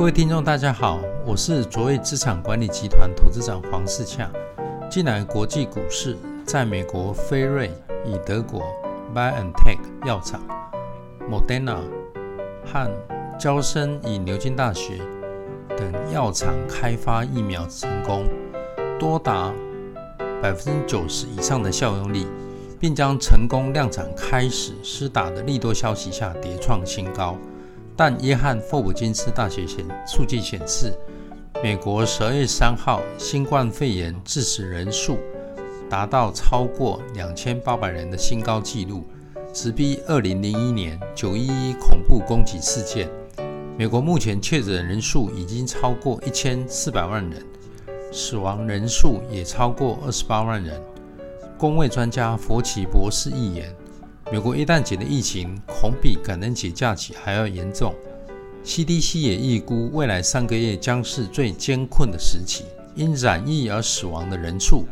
各位听众，大家好，我是卓越资产管理集团投资长黄世洽。近来国际股市在美国飞瑞以德国 BioNTech 药厂、Moderna 和交生以牛津大学等药厂开发疫苗成功，多达百分之九十以上的效用力，并将成功量产开始施打的利多消息下跌创新高。但约翰霍普金斯大学显数据显示，美国十二月三号新冠肺炎致死人数达到超过两千八百人的新高纪录，直逼二零零一年九一一恐怖攻击事件。美国目前确诊人数已经超过一千四百万人，死亡人数也超过二十八万人。公卫专家佛奇博士预言。美国一旦解的疫情恐比感恩节假期还要严重。CDC 也预估未来三个月将是最艰困的时期，因染疫而死亡的人数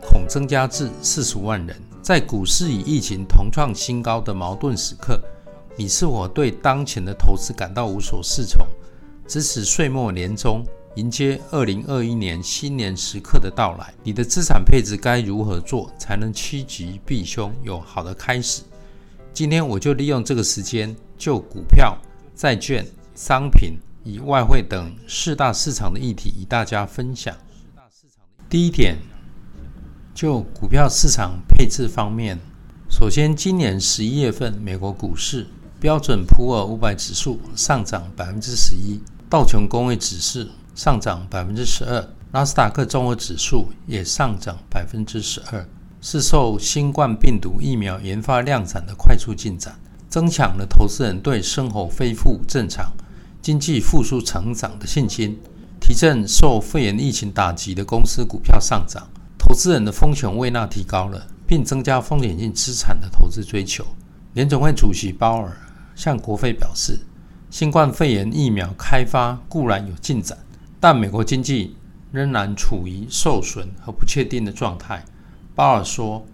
恐增加至四十万人。在股市与疫情同创新高的矛盾时刻，你是否对当前的投资感到无所适从？支持岁末年终，迎接二零二一年新年时刻的到来，你的资产配置该如何做才能趋吉避凶，有好的开始？今天我就利用这个时间，就股票、债券、商品以外汇等四大市场的议题与大家分享。第一点，就股票市场配置方面，首先，今年十一月份美国股市标准普尔五百指数上涨百分之十一，道琼工业指数上涨百分之十二，纳斯达克综合指数也上涨百分之十二。是受新冠病毒疫苗研发量产的快速进展，增强了投资人对生活恢复正常、经济复苏成长的信心，提振受肺炎疫情打击的公司股票上涨，投资人的风险胃纳提高了，并增加风险性资产的投资追求。联总会主席鲍尔向国会表示，新冠肺炎疫苗开发固然有进展，但美国经济仍然处于受损和不确定的状态。鲍尔说：“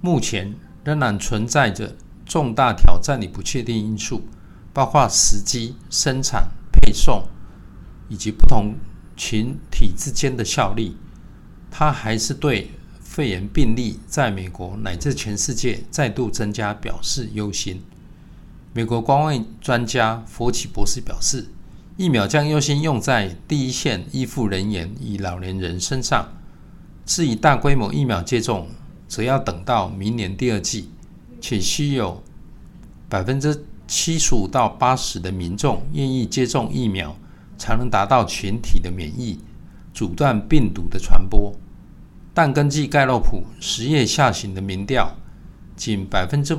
目前仍然存在着重大挑战与不确定因素，包括时机、生产、配送以及不同群体之间的效力。”他还是对肺炎病例在美国乃至全世界再度增加表示忧心。美国官卫专家佛奇博士表示：“疫苗将优先用在第一线医护人员与老年人身上。”是以大规模疫苗接种，则要等到明年第二季，且需有百分之七十五到八十的民众愿意接种疫苗，才能达到群体的免疫，阻断病毒的传播。但根据盖洛普十月下旬的民调，仅百分之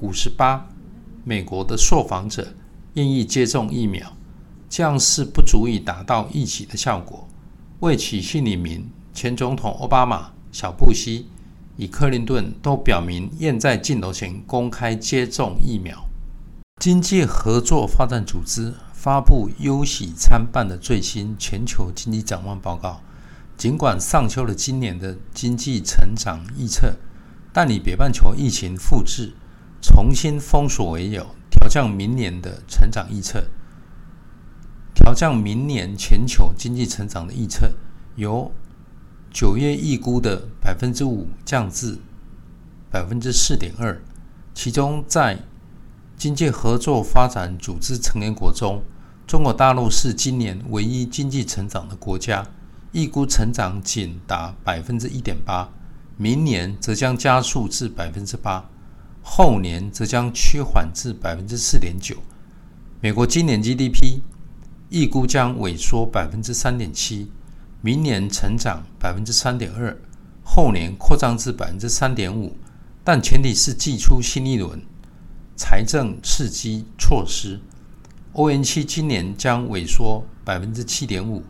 五十八美国的受访者愿意接种疫苗，这样是不足以达到预期的效果。为取信于民。前总统奥巴马、小布希与克林顿都表明愿在镜头前公开接种疫苗。经济合作发展组织发布忧喜参半的最新全球经济展望报告，尽管上修了今年的经济成长预测，但以北半球疫情复制、重新封锁为由，调降明年的成长预测。调降明年全球经济成长的预测由。九月预估的百分之五降至百分之四点二，其中在经济合作发展组织成员国中，中国大陆是今年唯一经济成长的国家，预估成长仅达百分之一点八，明年则将加速至百分之八，后年则将趋缓至百分之四点九。美国今年 GDP 预估将萎缩百分之三点七。明年成长百分之三点二，后年扩张至百分之三点五，但前提是祭出新一轮财政刺激措施。欧元区今年将萎缩百分之七点五，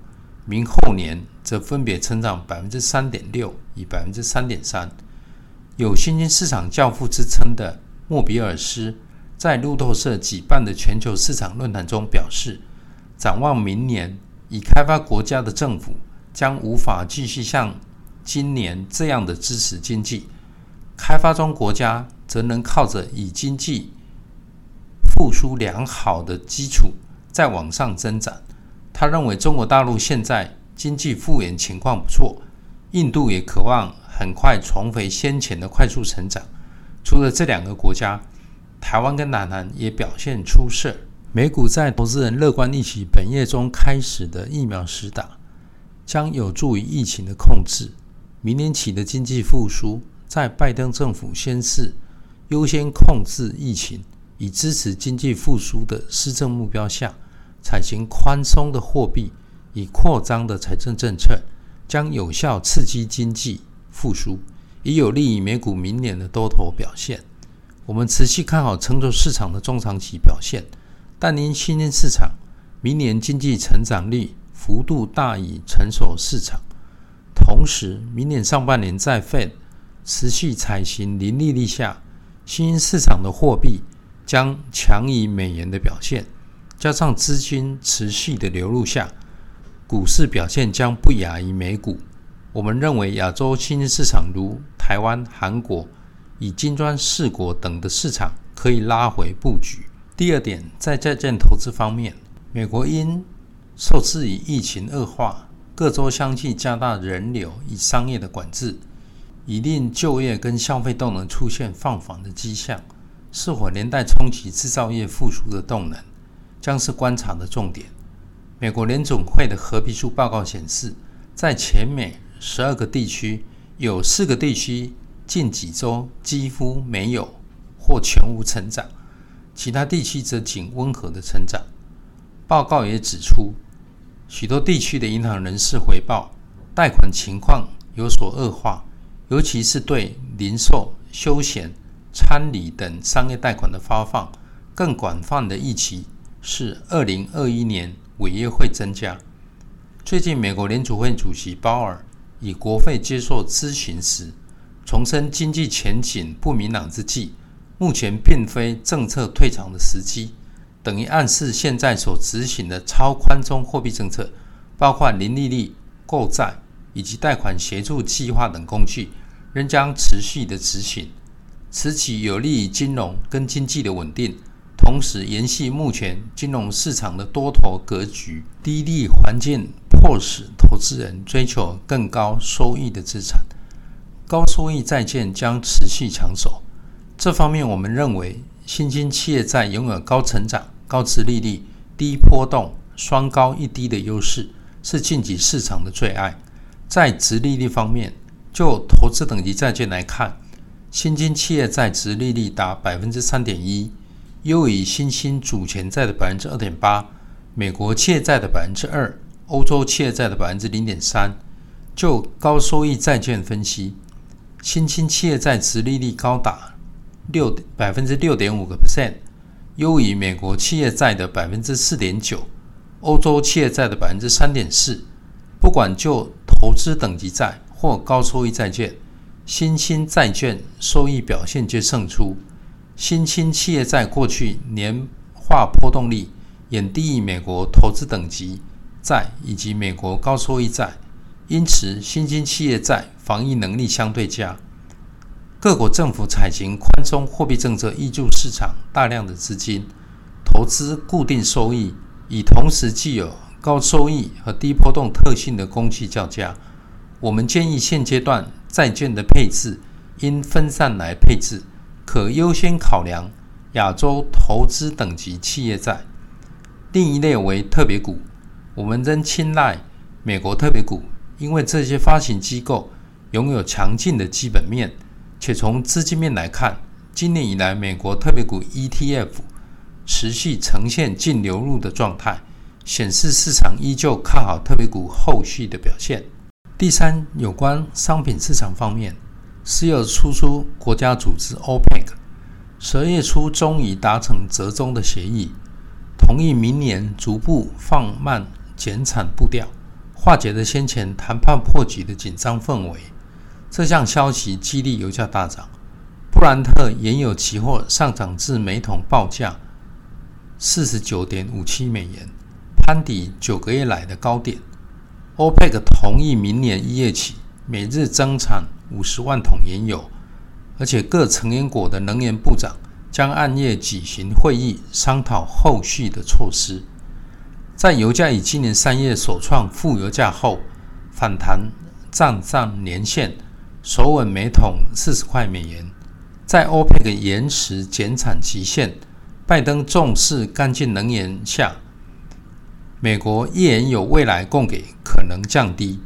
明后年则分别成长百分之三点六与百分之三点三。有新兴市场教父之称的莫比尔斯，在路透社举办的全球市场论坛中表示，展望明年，已开发国家的政府。将无法继续像今年这样的支持经济，开发中国家则能靠着以经济复苏良好的基础再往上增长。他认为中国大陆现在经济复原情况不错，印度也渴望很快重回先前的快速成长。除了这两个国家，台湾跟南韩也表现出色。美股在投资人乐观预期本月中开始的疫苗实打，将有助于疫情的控制。明年起的经济复苏，在拜登政府宣示优先控制疫情，以支持经济复苏的施政目标下，采行宽松的货币与扩张的财政政策，将有效刺激经济复苏，也有利于美股明年的多头表现。我们持续看好成熟市场的中长期表现。但因新兴市场明年经济成长率幅度大于成熟市场，同时明年上半年在 Fed 持续采行零利率下，新兴市场的货币将强于美元的表现，加上资金持续的流入下，股市表现将不亚于美股。我们认为亚洲新兴市场如台湾、韩国以金砖四国等的市场可以拉回布局。第二点，在债券投资方面，美国因受制于疫情恶化，各州相继加大人流与商业的管制，以令就业跟消费动能出现放缓的迹象。是否连带冲击制造业复苏的动能，将是观察的重点。美国联总会的褐皮书报告显示，在全美十二个地区，有四个地区近几周几乎没有或全无成长。其他地区则仅温和的成长。报告也指出，许多地区的银行人士回报，贷款情况有所恶化，尤其是对零售、休闲、餐旅等商业贷款的发放。更广泛的预期是，二零二一年违约会增加。最近，美国联储会主席鲍尔以国会接受咨询时，重申经济前景不明朗之际。目前并非政策退场的时机，等于暗示现在所执行的超宽松货币政策，包括零利率、购债以及贷款协助计划等工具，仍将持续的执行。此举有利于金融跟经济的稳定，同时延续目前金融市场的多头格局。低利环境迫使投资人追求更高收益的资产，高收益债券将持续抢手。这方面，我们认为新兴企业债拥有高成长、高殖利率、低波动、双高一低的优势，是近期市场的最爱。在殖利率方面，就投资等级债券来看，新兴企业债殖利率达百分之三点一，优于新兴主权债的百分之二点八，美国企业债的百分之二，欧洲企业债的百分之零点三。就高收益债券分析，新兴企业债殖利率高达。六百分之六点五个 percent，优于美国企业债的百分之四点九，欧洲企业债的百分之三点四。不管就投资等级债或高收益债券，新兴债券收益表现皆胜出。新兴企业债过去年化波动率远低于美国投资等级债以及美国高收益债，因此新兴企业债防御能力相对佳。各国政府采行宽松货币政策，挹注市场大量的资金投资固定收益，以同时具有高收益和低波动特性的工具较佳。我们建议现阶段债券的配置应分散来配置，可优先考量亚洲投资等级企业债。另一类为特别股，我们仍青睐美国特别股，因为这些发行机构拥有强劲的基本面。且从资金面来看，今年以来，美国特别股 ETF 持续呈现净流入的状态，显示市场依旧看好特别股后续的表现。第三，有关商品市场方面，石油输出国家组织 OPEC 十二月初终于达成折中的协议，同意明年逐步放慢减产步调，化解了先前谈判破局的紧张氛围。这项消息激励油价大涨，布兰特原油期货上涨至每桶报价四十九点五七美元，攀抵九个月来的高点。欧佩克同意明年一月起每日增产五十万桶原油，而且各成员国的能源部长将按月举行会议，商讨后续的措施。在油价以今年三月首创负油价后，反弹站上年线，守稳每桶四十块美元。在 OPEC 延迟减产期限、拜登重视干净能源下，美国页岩油未来供给可能降低。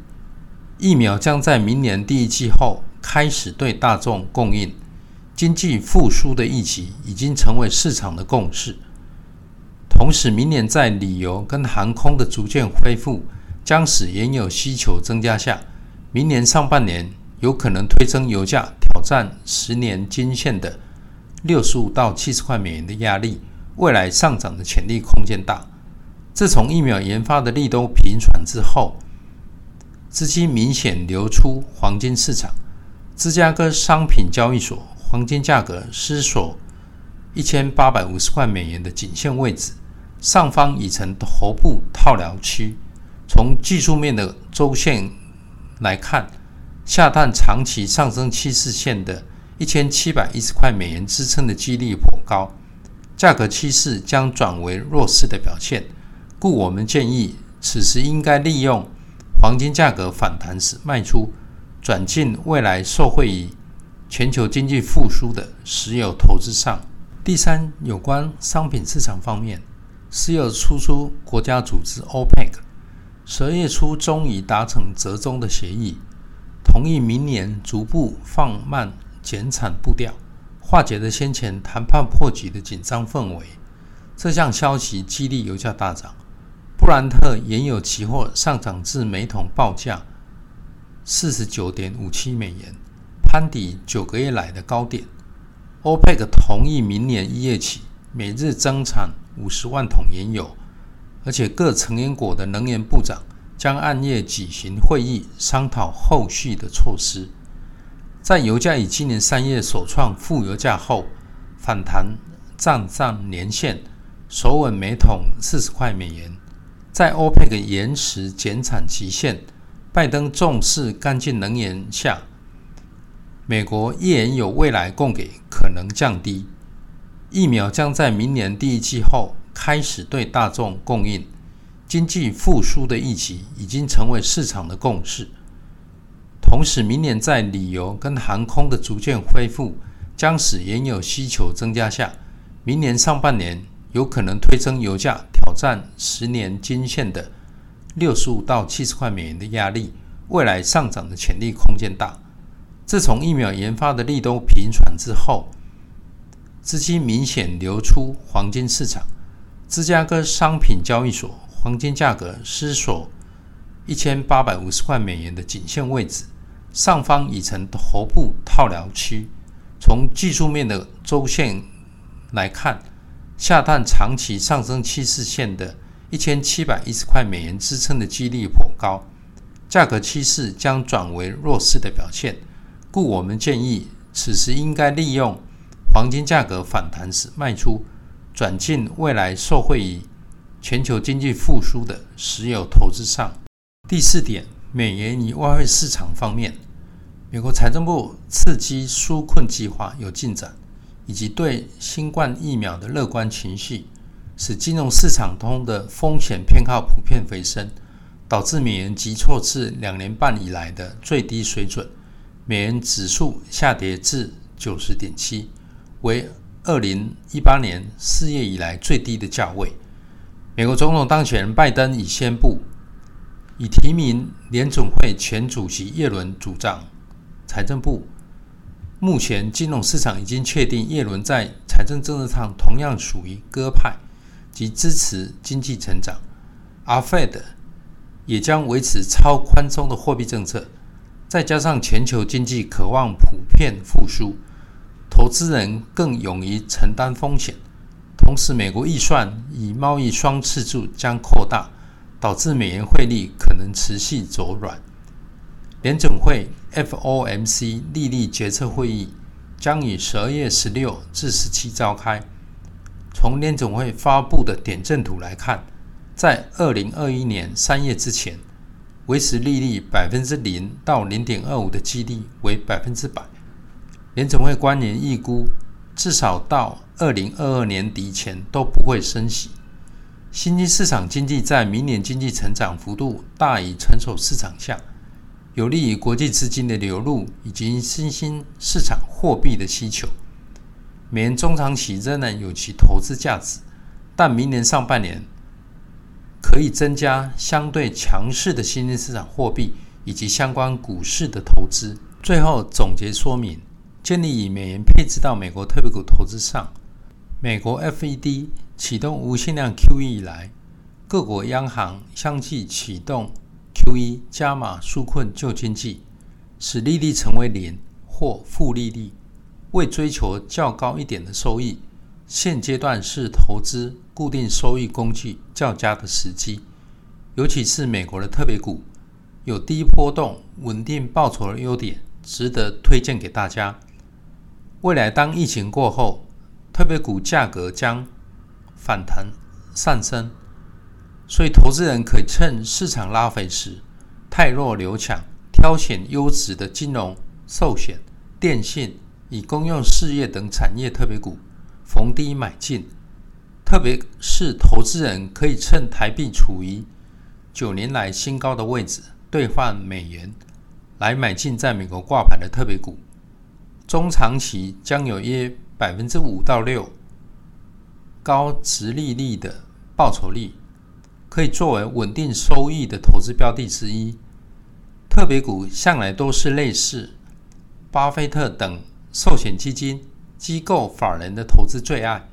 疫苗将在明年第一季后开始对大众供应。经济复苏的预期已经成为市场的共识。同时，明年在旅游跟航空的逐渐恢复，将使原油需求增加下，明年上半年有可能推升油价，挑战十年均线的六十五到七十块美元的压力。未来上涨的潜力空间大。自从疫苗研发的利多频传之后，资金明显流出黄金市场。芝加哥商品交易所黄金价格失守一千八百五十块美元的颈线位置。上方已成头部套牢区，从技术面的周线来看，下探长期上升趋势线的一千七百一十块美元支撑的几率颇高，价格趋势将转为弱势的表现，故我们建议此时应该利用黄金价格反弹时卖出，转进未来受惠于全球经济复苏的石油投资上。第三，有关商品市场方面。石油输出国家组织 OPEC 十二月初终于达成折中的协议，同意明年逐步放慢减产步调，化解了先前谈判破局的紧张氛围。这项消息激励油价大涨，布兰特原油期货上涨至每桶报价四十九点五七美元，攀抵九个月来的高点。OPEC 同意明年一月起每日增产。五十万桶原油，而且各成员国的能源部长将按月举行会议，商讨后续的措施。在油价以今年三月首创负油价后，反弹站上年线，守稳每桶四十块美元。在 OPEC 延迟减产期限、拜登重视干净能源下，美国页岩油未来供给可能降低。疫苗将在明年第一季后开始对大众供应，经济复苏的预期已经成为市场的共识。同时，明年在旅游跟航空的逐渐恢复，将使原油需求增加下，明年上半年有可能推升油价，挑战十年均线的六十五到七十块美元的压力。未来上涨的潜力空间大。自从疫苗研发的利多频传之后。资金明显流出黄金市场，芝加哥商品交易所黄金价格失守一千八百五十块美元的颈线位置，上方已成头部套牢区。从技术面的周线来看，下探长期上升趋势线的一千七百一十块美元支撑的几率颇高，价格趋势将转为弱势的表现，故我们建议此时应该利用。黄金价格反弹时卖出，转进未来受惠于全球经济复苏的石油投资上。第四点，美元与外汇市场方面，美国财政部刺激纾困计划有进展，以及对新冠疫苗的乐观情绪，使金融市场中的风险偏好普遍回升，导致美元急挫至两年半以来的最低水准，美元指数下跌至九十点七。为二零一八年四月以来最低的价位。美国总统当选人拜登已宣布，已提名联准会前主席耶伦主掌财政部。目前金融市场已经确定，耶伦在财政政策上同样属于鸽派，及支持经济成长。而 Fed 也将维持超宽松的货币政策，再加上全球经济渴望普遍复苏。投资人更勇于承担风险，同时美国预算与贸易双赤字将扩大，导致美元汇率可能持续走软。联准会 FOMC 利率决策会议将于十二月十六至十七召开。从联总会发布的点阵图来看，在二零二一年三月之前，维持利率百分之零到零点二五的几率为百分之百。联总会官员预估，至少到二零二二年底前都不会升息。新兴市场经济在明年经济成长幅度大于成熟市场下，有利于国际资金的流入以及新兴市场货币的需求。美元中长期仍然有其投资价值，但明年上半年可以增加相对强势的新兴市场货币以及相关股市的投资。最后总结说明，建立以美元配置到美国特别股投资上。美国 FED 启动无限量 QE 以来，各国央行相继启动 QE 加码纾困救经济，使利率成为零或负利率。为追求较高一点的收益，现阶段是投资固定收益工具较佳的时机。尤其是美国的特别股，有低波动、稳定报酬的优点，值得推荐给大家。未来当疫情过后，特别股价格将反弹上升，所以投资人可以趁市场拉回时，汰弱留强，挑选优质的金融、寿险、电信以公用事业等产业特别股，逢低买进。特别是投资人可以趁台币处于九年来新高的位置，兑换美元来买进在美国挂牌的特别股，中长期将有约。百分之五到六高殖利率的报酬率，可以作为稳定收益的投资标的之一。特别股向来都是类似巴菲特等寿险基金机构法人的投资最爱，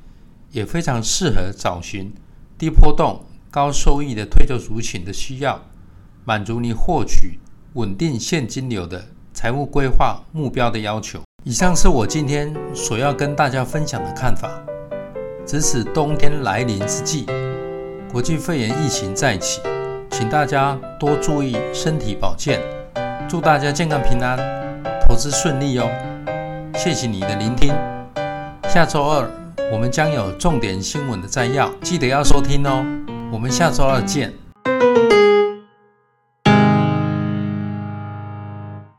也非常适合找寻低波动、高收益的退休族群的需要，满足你获取稳定现金流的财务规划目标的要求。以上是我今天所要跟大家分享的看法。值此冬天来临之际，国际肺炎疫情再起，请大家多注意身体保健，祝大家健康平安，投资顺利哦。谢谢你的聆听。下周二我们将有重点新闻的摘要，记得要收听哦。我们下周二见。